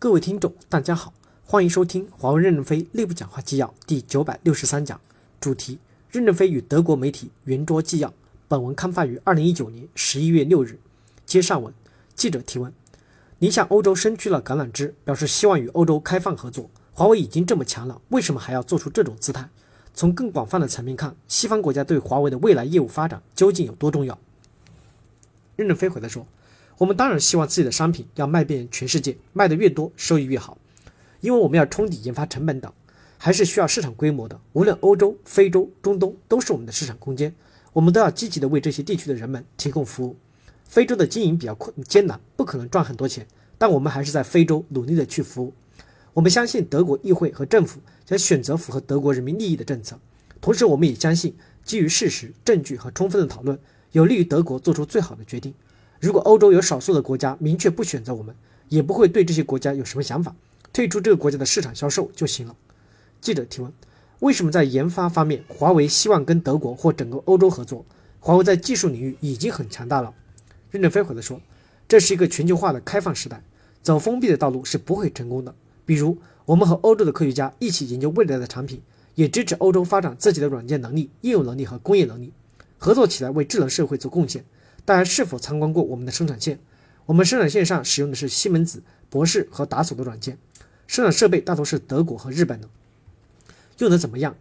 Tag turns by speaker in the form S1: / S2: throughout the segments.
S1: 各位听众，大家好，欢迎收听华为任正非内部讲话纪要第九百六十三讲，主题：任正非与德国媒体圆桌纪要。本文刊发于二零一九年十一月六日。接上文，记者提问：您向欧洲伸出了橄榄枝，表示希望与欧洲开放合作。华为已经这么强了，为什么还要做出这种姿态？从更广泛的层面看，西方国家对华为的未来业务发展究竟有多重要？任正非回答说。我们当然希望自己的商品要卖遍全世界，卖得越多，收益越好，因为我们要冲抵研发成本等，还是需要市场规模的。无论欧洲、非洲、中东，都是我们的市场空间，我们都要积极的为这些地区的人们提供服务。非洲的经营比较困艰难，不可能赚很多钱，但我们还是在非洲努力的去服务。我们相信德国议会和政府将选择符合德国人民利益的政策，同时我们也相信，基于事实、证据和充分的讨论，有利于德国做出最好的决定。如果欧洲有少数的国家明确不选择我们，也不会对这些国家有什么想法，退出这个国家的市场销售就行了。记者提问：为什么在研发方面，华为希望跟德国或整个欧洲合作？华为在技术领域已经很强大了。任正非回答说：这是一个全球化的开放时代，走封闭的道路是不会成功的。比如，我们和欧洲的科学家一起研究未来的产品，也支持欧洲发展自己的软件能力、应用能力和工业能力，合作起来为智能社会做贡献。大家是否参观过我们的生产线？我们生产线上使用的是西门子、博士和达索的软件，生产设备大多是德国和日本的。用的怎么样？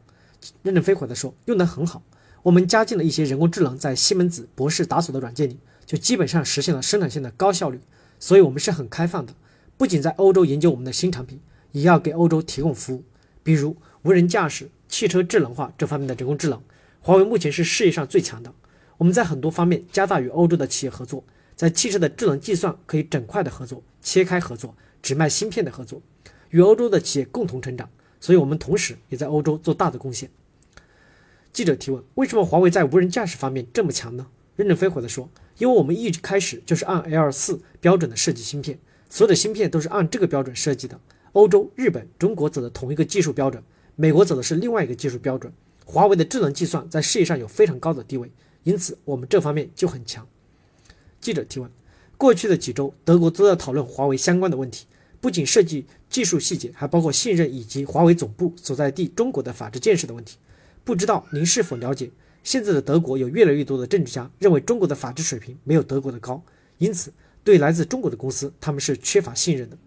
S1: 任正非回答说，用得很好。我们加进了一些人工智能，在西门子、博士、达索的软件里，就基本上实现了生产线的高效率。所以，我们是很开放的，不仅在欧洲研究我们的新产品，也要给欧洲提供服务。比如无人驾驶、汽车智能化这方面的人工智能，华为目前是世界上最强的。我们在很多方面加大与欧洲的企业合作，在汽车的智能计算可以整块的合作，切开合作，只卖芯片的合作，与欧洲的企业共同成长。所以，我们同时也在欧洲做大的贡献。记者提问：为什么华为在无人驾驶方面这么强呢？任正非回答说：因为我们一开始就是按 L 四标准的设计芯片，所有的芯片都是按这个标准设计的。欧洲、日本、中国走的同一个技术标准，美国走的是另外一个技术标准。华为的智能计算在世界上有非常高的地位。因此，我们这方面就很强。记者提问：过去的几周，德国都在讨论华为相关的问题，不仅涉及技术细节，还包括信任以及华为总部所在地中国的法治建设的问题。不知道您是否了解，现在的德国有越来越多的政治家认为中国的法治水平没有德国的高，因此对来自中国的公司，他们是缺乏信任的。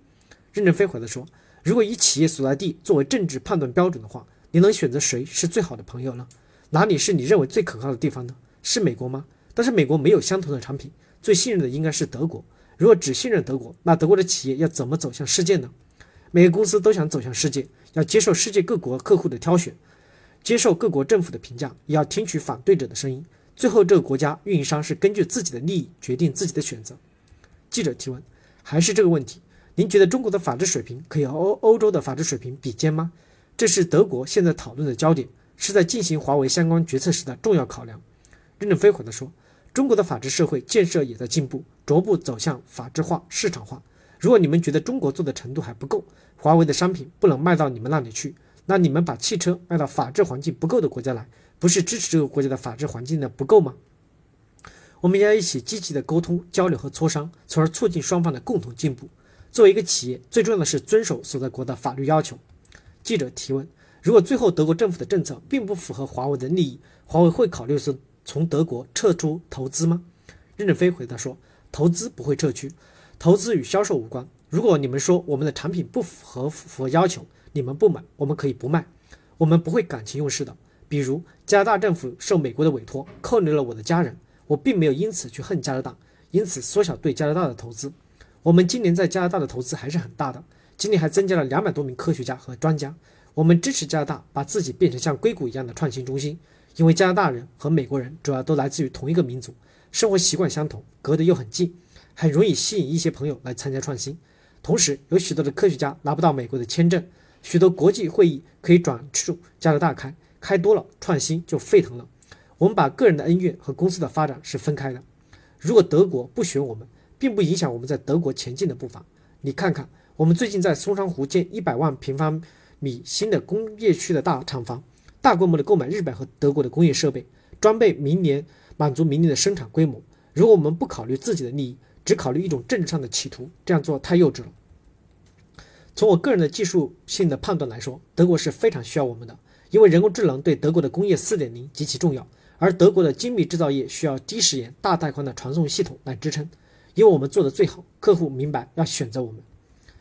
S1: 任正非回答说：如果以企业所在地作为政治判断标准的话，你能选择谁是最好的朋友呢？哪里是你认为最可靠的地方呢？是美国吗？但是美国没有相同的产品，最信任的应该是德国。如果只信任德国，那德国的企业要怎么走向世界呢？每个公司都想走向世界，要接受世界各国客户的挑选，接受各国政府的评价，也要听取反对者的声音。最后，这个国家运营商是根据自己的利益决定自己的选择。记者提问：还是这个问题？您觉得中国的法治水平可以和欧欧洲的法治水平比肩吗？这是德国现在讨论的焦点，是在进行华为相关决策时的重要考量。任正非回答说：“中国的法治社会建设也在进步，逐步走向法治化、市场化。如果你们觉得中国做的程度还不够，华为的商品不能卖到你们那里去，那你们把汽车卖到法治环境不够的国家来，不是支持这个国家的法治环境的不够吗？我们要一起积极的沟通、交流和磋商，从而促进双方的共同进步。作为一个企业，最重要的是遵守所在国的法律要求。”记者提问：“如果最后德国政府的政策并不符合华为的利益，华为会考虑是？”从德国撤出投资吗？任正非回答说：“投资不会撤去，投资与销售无关。如果你们说我们的产品不符合符合要求，你们不买，我们可以不卖，我们不会感情用事的。比如加拿大政府受美国的委托扣留了我的家人，我并没有因此去恨加拿大，因此缩小对加拿大的投资。我们今年在加拿大的投资还是很大的，今年还增加了两百多名科学家和专家。我们支持加拿大把自己变成像硅谷一样的创新中心。”因为加拿大人和美国人主要都来自于同一个民族，生活习惯相同，隔得又很近，很容易吸引一些朋友来参加创新。同时，有许多的科学家拿不到美国的签证，许多国际会议可以转出加拿大开，开多了创新就沸腾了。我们把个人的恩怨和公司的发展是分开的。如果德国不选我们，并不影响我们在德国前进的步伐。你看看，我们最近在松山湖建一百万平方米新的工业区的大厂房。大规模的购买日本和德国的工业设备装备，明年满足明年的生产规模。如果我们不考虑自己的利益，只考虑一种政治上的企图，这样做太幼稚了。从我个人的技术性的判断来说，德国是非常需要我们的，因为人工智能对德国的工业4.0极其重要，而德国的精密制造业需要低时延、大带宽的传送系统来支撑。因为我们做的最好，客户明白要选择我们。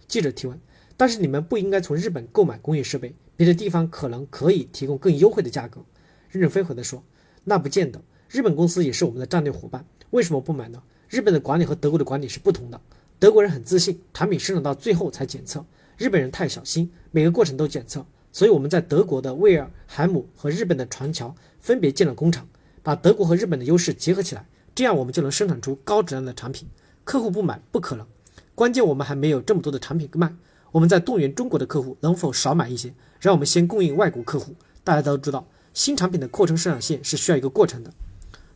S1: 记者提问：但是你们不应该从日本购买工业设备，别的地方可能可以提供更优惠的价格。任正非回答说：那不见得，日本公司也是我们的战略伙伴，为什么不买呢？日本的管理和德国的管理是不同的，德国人很自信，产品生产到最后才检测；日本人太小心，每个过程都检测。所以我们在德国的威尔海姆和日本的船桥分别建了工厂，把德国和日本的优势结合起来，这样我们就能生产出高质量的产品。客户不买不可能，关键我们还没有这么多的产品卖。我们在动员中国的客户能否少买一些，让我们先供应外国客户。大家都知道，新产品的扩充生产线是需要一个过程的。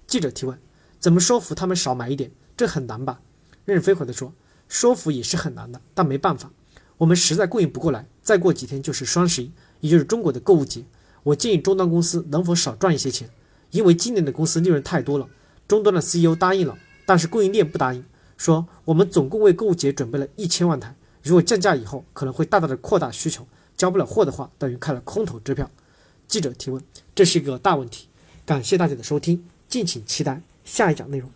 S1: 记者提问：怎么说服他们少买一点？这很难吧？任正非回答说：说服也是很难的，但没办法，我们实在供应不过来。再过几天就是双十一，也就是中国的购物节。我建议终端公司能否少赚一些钱，因为今年的公司利润太多了。终端的 CEO 答应了，但是供应链不答应。说我们总共为购物节准备了一千万台，如果降价以后可能会大大的扩大需求，交不了货的话等于开了空头支票。记者提问：这是一个大问题。感谢大家的收听，敬请期待下一讲内容。